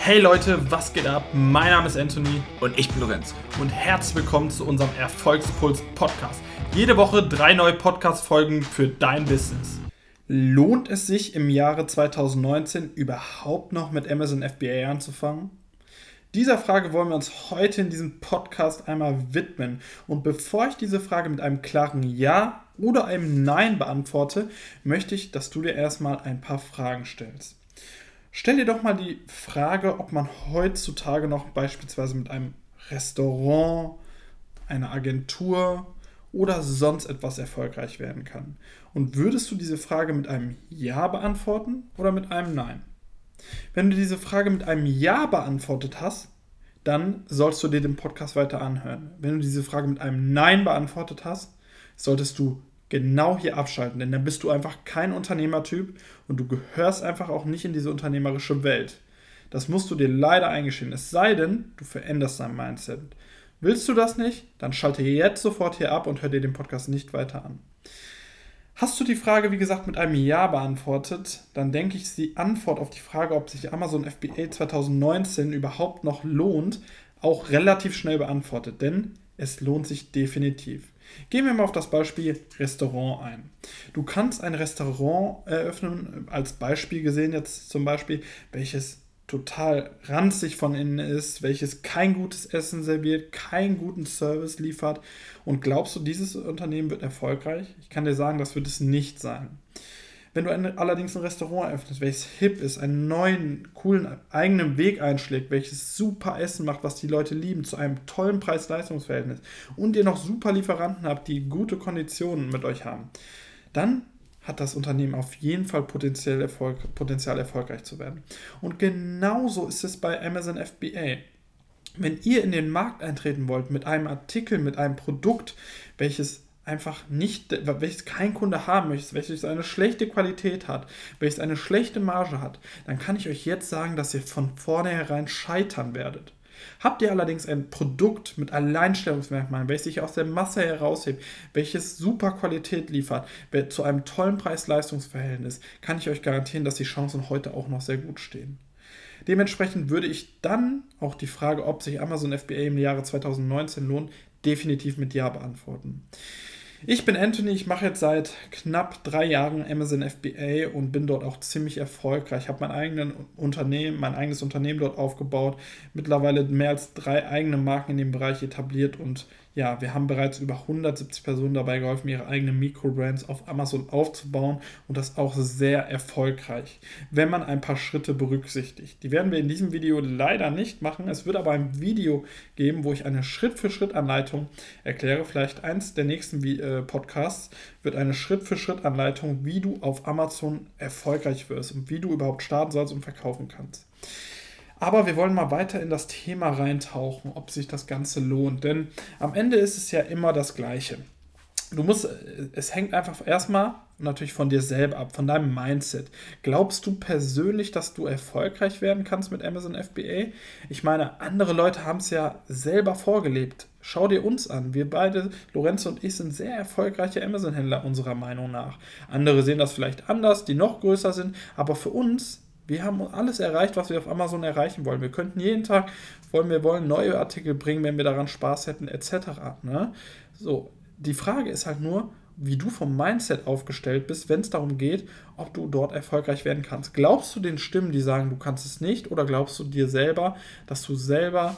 Hey Leute, was geht ab? Mein Name ist Anthony Und ich bin Lorenz. und herzlich willkommen zu unserem Erfolgspuls Podcast. Jede Woche drei neue Podcast-Folgen für dein Business. Lohnt es sich im Jahre 2019 überhaupt noch mit Amazon FBA anzufangen? Dieser Frage wollen wir uns heute in diesem Podcast einmal widmen. Und bevor ich diese Frage mit einem klaren Ja oder einem Nein beantworte, möchte ich, dass du dir erstmal ein paar Fragen stellst. Stell dir doch mal die Frage, ob man heutzutage noch beispielsweise mit einem Restaurant, einer Agentur oder sonst etwas erfolgreich werden kann. Und würdest du diese Frage mit einem Ja beantworten oder mit einem Nein? Wenn du diese Frage mit einem Ja beantwortet hast, dann sollst du dir den Podcast weiter anhören. Wenn du diese Frage mit einem Nein beantwortet hast, solltest du genau hier abschalten, denn dann bist du einfach kein Unternehmertyp und du gehörst einfach auch nicht in diese unternehmerische Welt. Das musst du dir leider eingestehen. Es sei denn, du veränderst dein Mindset. Willst du das nicht? Dann schalte jetzt sofort hier ab und hör dir den Podcast nicht weiter an. Hast du die Frage, wie gesagt, mit einem Ja beantwortet, dann denke ich, ist die Antwort auf die Frage, ob sich Amazon FBA 2019 überhaupt noch lohnt, auch relativ schnell beantwortet, denn es lohnt sich definitiv. Gehen wir mal auf das Beispiel Restaurant ein. Du kannst ein Restaurant eröffnen, als Beispiel gesehen jetzt zum Beispiel, welches total ranzig von innen ist, welches kein gutes Essen serviert, keinen guten Service liefert. Und glaubst du, dieses Unternehmen wird erfolgreich? Ich kann dir sagen, das wird es nicht sein. Wenn du ein, allerdings ein Restaurant eröffnest, welches hip ist, einen neuen, coolen, eigenen Weg einschlägt, welches super Essen macht, was die Leute lieben, zu einem tollen Preis-Leistungs-Verhältnis und ihr noch super Lieferanten habt, die gute Konditionen mit euch haben, dann hat das Unternehmen auf jeden Fall Potenzial, Erfolg, Potenzial erfolgreich zu werden. Und genauso ist es bei Amazon FBA. Wenn ihr in den Markt eintreten wollt mit einem Artikel, mit einem Produkt, welches einfach nicht, welches kein Kunde haben möchte, welches eine schlechte Qualität hat, welches eine schlechte Marge hat, dann kann ich euch jetzt sagen, dass ihr von vornherein scheitern werdet. Habt ihr allerdings ein Produkt mit Alleinstellungsmerkmalen, welches sich aus der Masse heraushebt, welches super Qualität liefert, zu einem tollen Preis-Leistungs-Verhältnis, kann ich euch garantieren, dass die Chancen heute auch noch sehr gut stehen. Dementsprechend würde ich dann auch die Frage, ob sich Amazon FBA im Jahre 2019 lohnt, definitiv mit Ja beantworten. Ich bin Anthony, ich mache jetzt seit knapp drei Jahren Amazon FBA und bin dort auch ziemlich erfolgreich. Ich habe mein eigenes Unternehmen, mein eigenes Unternehmen dort aufgebaut, mittlerweile mehr als drei eigene Marken in dem Bereich etabliert und ja, wir haben bereits über 170 Personen dabei geholfen, ihre eigenen Mikrobrands auf Amazon aufzubauen und das auch sehr erfolgreich, wenn man ein paar Schritte berücksichtigt. Die werden wir in diesem Video leider nicht machen. Es wird aber ein Video geben, wo ich eine Schritt-für-Schritt-Anleitung erkläre. Vielleicht eins der nächsten äh, Podcasts wird eine Schritt-für-Schritt-Anleitung, wie du auf Amazon erfolgreich wirst und wie du überhaupt starten sollst und verkaufen kannst. Aber wir wollen mal weiter in das Thema reintauchen, ob sich das Ganze lohnt. Denn am Ende ist es ja immer das Gleiche. Du musst, es hängt einfach erstmal natürlich von dir selber ab, von deinem Mindset. Glaubst du persönlich, dass du erfolgreich werden kannst mit Amazon FBA? Ich meine, andere Leute haben es ja selber vorgelebt. Schau dir uns an. Wir beide, Lorenzo und ich, sind sehr erfolgreiche Amazon-Händler unserer Meinung nach. Andere sehen das vielleicht anders, die noch größer sind, aber für uns wir haben alles erreicht, was wir auf Amazon erreichen wollen. Wir könnten jeden Tag, wollen wir wollen neue Artikel bringen, wenn wir daran Spaß hätten, etc. Ne? So, die Frage ist halt nur, wie du vom Mindset aufgestellt bist, wenn es darum geht, ob du dort erfolgreich werden kannst. Glaubst du den Stimmen, die sagen, du kannst es nicht, oder glaubst du dir selber, dass du selber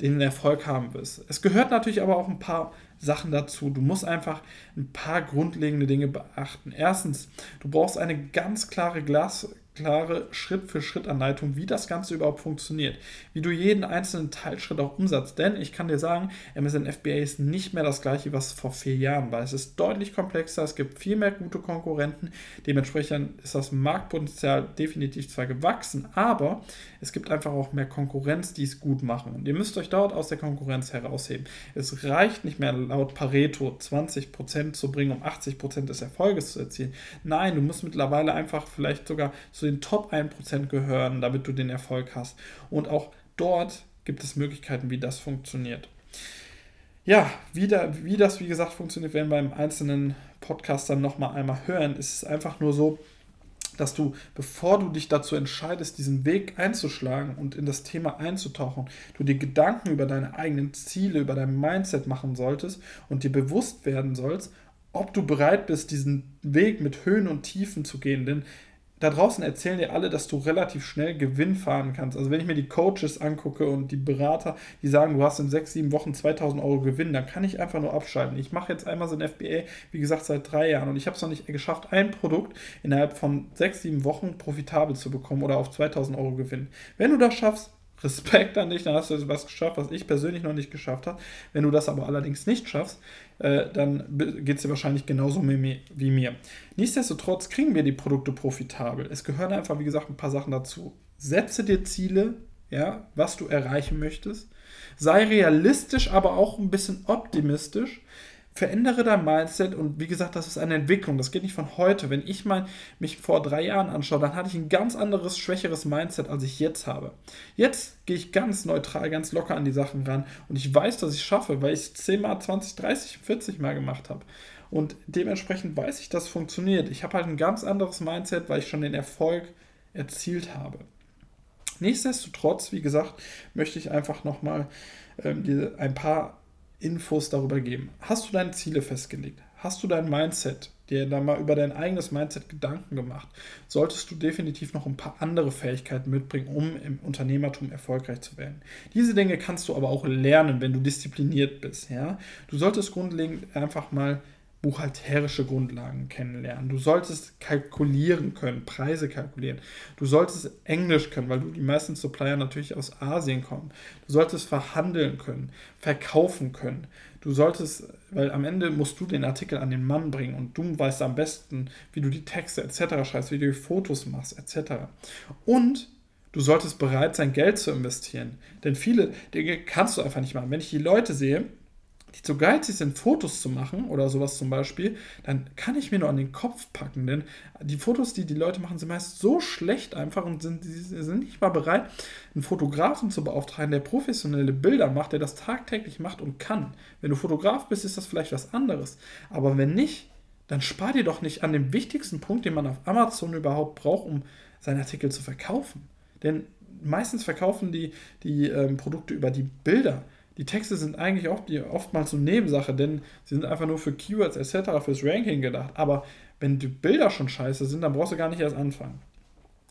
den Erfolg haben wirst? Es gehört natürlich aber auch ein paar Sachen dazu. Du musst einfach ein paar grundlegende Dinge beachten. Erstens, du brauchst eine ganz klare Glas klare Schritt-für-Schritt-Anleitung, wie das Ganze überhaupt funktioniert, wie du jeden einzelnen Teilschritt auch umsetzt. Denn ich kann dir sagen, Amazon FBA ist nicht mehr das gleiche, was vor vier Jahren war. Es ist deutlich komplexer, es gibt viel mehr gute Konkurrenten. Dementsprechend ist das Marktpotenzial definitiv zwar gewachsen, aber es gibt einfach auch mehr Konkurrenz, die es gut machen. Und ihr müsst euch dort aus der Konkurrenz herausheben. Es reicht nicht mehr laut Pareto 20% zu bringen, um 80% des Erfolges zu erzielen. Nein, du musst mittlerweile einfach vielleicht sogar zu den Top 1% gehören, damit du den Erfolg hast. Und auch dort gibt es Möglichkeiten, wie das funktioniert. Ja, wie, da, wie das, wie gesagt, funktioniert, werden wir beim einzelnen Podcast dann nochmal einmal hören. Es ist einfach nur so, dass du, bevor du dich dazu entscheidest, diesen Weg einzuschlagen und in das Thema einzutauchen, du dir Gedanken über deine eigenen Ziele, über dein Mindset machen solltest und dir bewusst werden sollst, ob du bereit bist, diesen Weg mit Höhen und Tiefen zu gehen. Denn da draußen erzählen dir alle, dass du relativ schnell Gewinn fahren kannst. Also wenn ich mir die Coaches angucke und die Berater, die sagen, du hast in sechs, sieben Wochen 2000 Euro Gewinn, dann kann ich einfach nur abschalten. Ich mache jetzt einmal so ein FBA, wie gesagt, seit drei Jahren und ich habe es noch nicht geschafft, ein Produkt innerhalb von sechs, sieben Wochen profitabel zu bekommen oder auf 2000 Euro Gewinn. Wenn du das schaffst, Respekt an dich, dann hast du was geschafft, was ich persönlich noch nicht geschafft habe. Wenn du das aber allerdings nicht schaffst, äh, dann geht es dir wahrscheinlich genauso wie mir. Nichtsdestotrotz kriegen wir die Produkte profitabel. Es gehören einfach, wie gesagt, ein paar Sachen dazu. Setze dir Ziele, ja, was du erreichen möchtest. Sei realistisch, aber auch ein bisschen optimistisch verändere dein Mindset und wie gesagt, das ist eine Entwicklung. Das geht nicht von heute. Wenn ich mal mich vor drei Jahren anschaue, dann hatte ich ein ganz anderes, schwächeres Mindset, als ich jetzt habe. Jetzt gehe ich ganz neutral, ganz locker an die Sachen ran und ich weiß, dass ich es schaffe, weil ich es 10 mal, 20, 30, 40 Mal gemacht habe. Und dementsprechend weiß ich, dass es funktioniert. Ich habe halt ein ganz anderes Mindset, weil ich schon den Erfolg erzielt habe. Nichtsdestotrotz, wie gesagt, möchte ich einfach nochmal ähm, ein paar Infos darüber geben. Hast du deine Ziele festgelegt? Hast du dein Mindset, dir da mal über dein eigenes Mindset Gedanken gemacht? Solltest du definitiv noch ein paar andere Fähigkeiten mitbringen, um im Unternehmertum erfolgreich zu werden. Diese Dinge kannst du aber auch lernen, wenn du diszipliniert bist. Ja? Du solltest grundlegend einfach mal buchhalterische Grundlagen kennenlernen. Du solltest kalkulieren können, Preise kalkulieren. Du solltest Englisch können, weil du die meisten Supplier natürlich aus Asien kommen. Du solltest verhandeln können, verkaufen können. Du solltest, weil am Ende musst du den Artikel an den Mann bringen und du weißt am besten, wie du die Texte etc. schreibst, wie du die Fotos machst etc. Und du solltest bereit sein, Geld zu investieren. Denn viele Dinge kannst du einfach nicht machen. Wenn ich die Leute sehe, die zu geizig sind, Fotos zu machen oder sowas zum Beispiel, dann kann ich mir nur an den Kopf packen. Denn die Fotos, die die Leute machen, sind meist so schlecht einfach und sind, sind nicht mal bereit, einen Fotografen zu beauftragen, der professionelle Bilder macht, der das tagtäglich macht und kann. Wenn du Fotograf bist, ist das vielleicht was anderes. Aber wenn nicht, dann spar dir doch nicht an dem wichtigsten Punkt, den man auf Amazon überhaupt braucht, um seinen Artikel zu verkaufen. Denn meistens verkaufen die, die ähm, Produkte über die Bilder die Texte sind eigentlich oft, oftmals so Nebensache, denn sie sind einfach nur für Keywords etc., fürs Ranking gedacht. Aber wenn die Bilder schon scheiße sind, dann brauchst du gar nicht erst anfangen.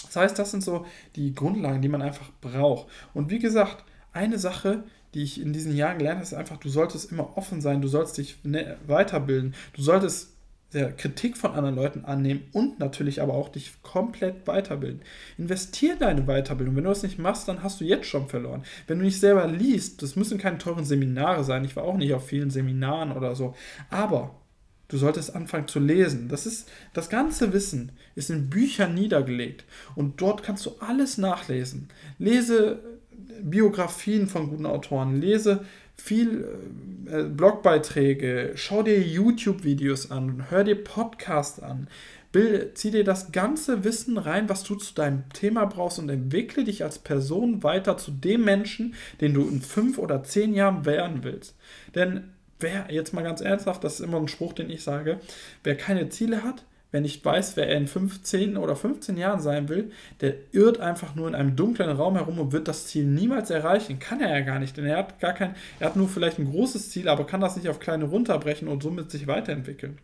Das heißt, das sind so die Grundlagen, die man einfach braucht. Und wie gesagt, eine Sache, die ich in diesen Jahren gelernt habe, ist einfach, du solltest immer offen sein, du sollst dich ne, weiterbilden, du solltest der Kritik von anderen Leuten annehmen und natürlich aber auch dich komplett weiterbilden. Investier deine Weiterbildung. Wenn du das nicht machst, dann hast du jetzt schon verloren. Wenn du nicht selber liest, das müssen keine teuren Seminare sein. Ich war auch nicht auf vielen Seminaren oder so. Aber du solltest anfangen zu lesen. Das ist das ganze Wissen ist in Büchern niedergelegt und dort kannst du alles nachlesen. Lese Biografien von guten Autoren, lese viel äh, Blogbeiträge, schau dir YouTube-Videos an, hör dir Podcasts an, Bild, zieh dir das ganze Wissen rein, was du zu deinem Thema brauchst und entwickle dich als Person weiter zu dem Menschen, den du in fünf oder zehn Jahren werden willst. Denn wer, jetzt mal ganz ernsthaft, das ist immer ein Spruch, den ich sage, wer keine Ziele hat, wer nicht weiß, wer er in 15 oder 15 Jahren sein will, der irrt einfach nur in einem dunklen Raum herum und wird das Ziel niemals erreichen. Kann er ja gar nicht, denn er hat gar kein, er hat nur vielleicht ein großes Ziel, aber kann das nicht auf kleine runterbrechen und somit sich weiterentwickeln.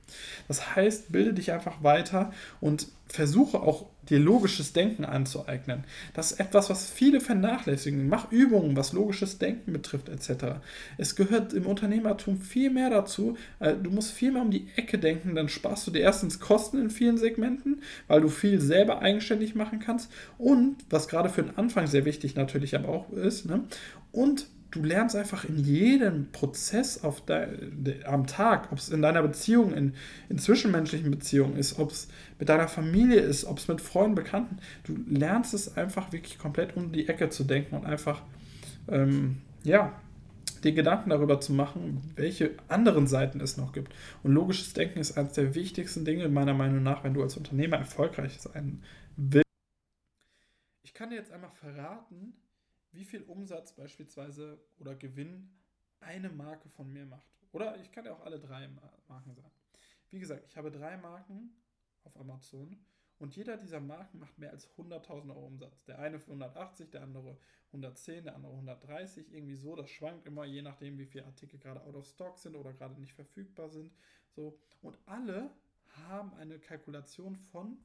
Das heißt, bilde dich einfach weiter und versuche auch dir logisches Denken anzueignen. Das ist etwas, was viele vernachlässigen. Mach Übungen, was logisches Denken betrifft, etc. Es gehört im Unternehmertum viel mehr dazu. Äh, du musst viel mehr um die Ecke denken, dann sparst du dir erstens Kosten in vielen Segmenten, weil du viel selber eigenständig machen kannst. Und, was gerade für den Anfang sehr wichtig natürlich aber auch ist, ne? und du lernst einfach in jedem Prozess auf de, am Tag, ob es in deiner Beziehung, in, in zwischenmenschlichen Beziehungen ist, ob es mit deiner Familie ist, ob es mit Freunden, Bekannten, du lernst es einfach wirklich komplett um die Ecke zu denken und einfach, ähm, ja, dir Gedanken darüber zu machen, welche anderen Seiten es noch gibt. Und logisches Denken ist eines der wichtigsten Dinge meiner Meinung nach, wenn du als Unternehmer erfolgreich sein willst. Ich kann dir jetzt einmal verraten, wie viel Umsatz beispielsweise oder Gewinn eine Marke von mir macht. Oder ich kann ja auch alle drei Marken sagen. Wie gesagt, ich habe drei Marken auf Amazon Und jeder dieser Marken macht mehr als 100.000 Euro Umsatz. Der eine für 180, der andere 110, der andere 130, irgendwie so. Das schwankt immer, je nachdem, wie viele Artikel gerade out of stock sind oder gerade nicht verfügbar sind. So. Und alle haben eine Kalkulation von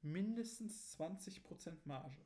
mindestens 20% Marge.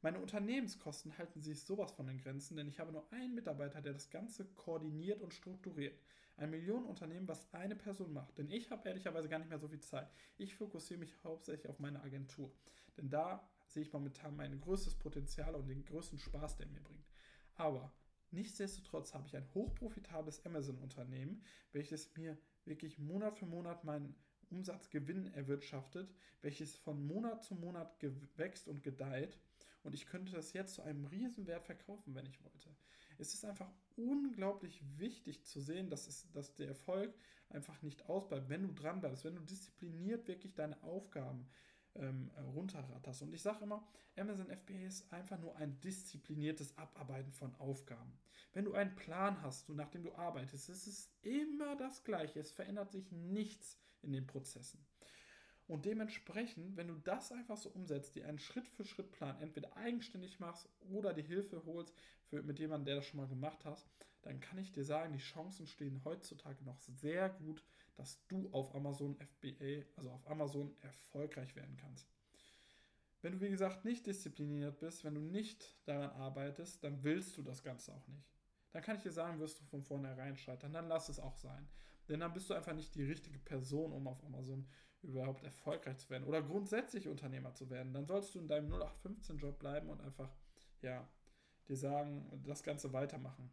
Meine Unternehmenskosten halten sich sowas von den Grenzen, denn ich habe nur einen Mitarbeiter, der das Ganze koordiniert und strukturiert. Ein Millionenunternehmen, was eine Person macht. Denn ich habe ehrlicherweise gar nicht mehr so viel Zeit. Ich fokussiere mich hauptsächlich auf meine Agentur. Denn da sehe ich momentan mein größtes Potenzial und den größten Spaß, der mir bringt. Aber nichtsdestotrotz habe ich ein hochprofitables Amazon-Unternehmen, welches mir wirklich Monat für Monat meinen Umsatzgewinn erwirtschaftet, welches von Monat zu Monat wächst und gedeiht. Und ich könnte das jetzt zu einem Riesenwert verkaufen, wenn ich wollte. Es ist einfach unglaublich wichtig zu sehen, dass, es, dass der Erfolg einfach nicht ausbleibt, wenn du dran bleibst, wenn du diszipliniert wirklich deine Aufgaben ähm, runterratterst. Und ich sage immer, Amazon FBA ist einfach nur ein diszipliniertes Abarbeiten von Aufgaben. Wenn du einen Plan hast und nachdem du arbeitest, ist es immer das Gleiche. Es verändert sich nichts in den Prozessen. Und dementsprechend, wenn du das einfach so umsetzt, dir einen Schritt-für-Schritt-Plan entweder eigenständig machst oder die Hilfe holst für, mit jemandem, der das schon mal gemacht hat, dann kann ich dir sagen, die Chancen stehen heutzutage noch sehr gut, dass du auf Amazon FBA, also auf Amazon erfolgreich werden kannst. Wenn du, wie gesagt, nicht diszipliniert bist, wenn du nicht daran arbeitest, dann willst du das Ganze auch nicht dann kann ich dir sagen, wirst du von vornherein scheitern. Dann lass es auch sein. Denn dann bist du einfach nicht die richtige Person, um auf Amazon überhaupt erfolgreich zu werden oder grundsätzlich Unternehmer zu werden. Dann sollst du in deinem 0815-Job bleiben und einfach, ja, dir sagen, das Ganze weitermachen.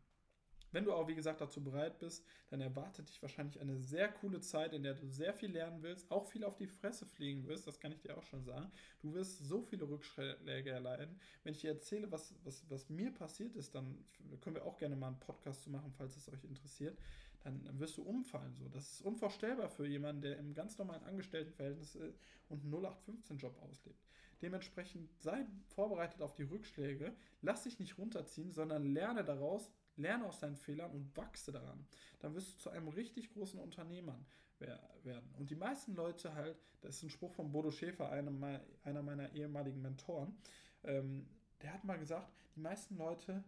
Wenn du auch, wie gesagt, dazu bereit bist, dann erwartet dich wahrscheinlich eine sehr coole Zeit, in der du sehr viel lernen willst, auch viel auf die Fresse fliegen wirst, das kann ich dir auch schon sagen. Du wirst so viele Rückschläge erleiden. Wenn ich dir erzähle, was, was, was mir passiert ist, dann können wir auch gerne mal einen Podcast zu machen, falls es euch interessiert. Dann wirst du umfallen. So. Das ist unvorstellbar für jemanden, der im ganz normalen Angestelltenverhältnis ist und einen 0815-Job auslebt. Dementsprechend sei vorbereitet auf die Rückschläge, lass dich nicht runterziehen, sondern lerne daraus, Lerne aus deinen Fehlern und wachse daran. Dann wirst du zu einem richtig großen Unternehmer werden. Und die meisten Leute halt, das ist ein Spruch von Bodo Schäfer, einer, einer meiner ehemaligen Mentoren, ähm, der hat mal gesagt, die meisten Leute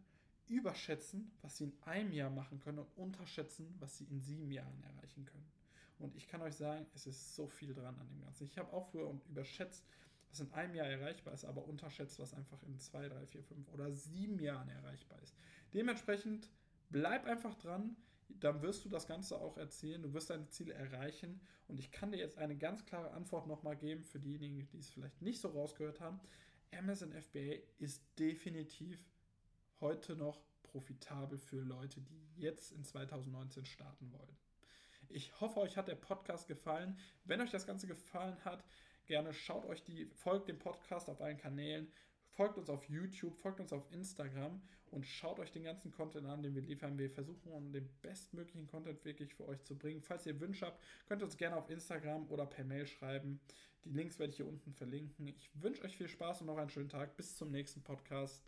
überschätzen, was sie in einem Jahr machen können und unterschätzen, was sie in sieben Jahren erreichen können. Und ich kann euch sagen, es ist so viel dran an dem Ganzen. Ich habe auch früher überschätzt, was in einem Jahr erreichbar ist, aber unterschätzt, was einfach in zwei, drei, vier, fünf oder sieben Jahren erreichbar ist. Dementsprechend bleib einfach dran, dann wirst du das Ganze auch erzählen, du wirst deine Ziele erreichen und ich kann dir jetzt eine ganz klare Antwort nochmal geben für diejenigen, die es vielleicht nicht so rausgehört haben. Amazon FBA ist definitiv heute noch profitabel für Leute, die jetzt in 2019 starten wollen. Ich hoffe, euch hat der Podcast gefallen. Wenn euch das Ganze gefallen hat, gerne schaut euch die, folgt dem Podcast auf allen Kanälen, folgt uns auf YouTube, folgt uns auf Instagram und schaut euch den ganzen Content an, den wir liefern. Wir versuchen, den bestmöglichen Content wirklich für euch zu bringen. Falls ihr Wünsche habt, könnt ihr uns gerne auf Instagram oder per Mail schreiben. Die Links werde ich hier unten verlinken. Ich wünsche euch viel Spaß und noch einen schönen Tag. Bis zum nächsten Podcast.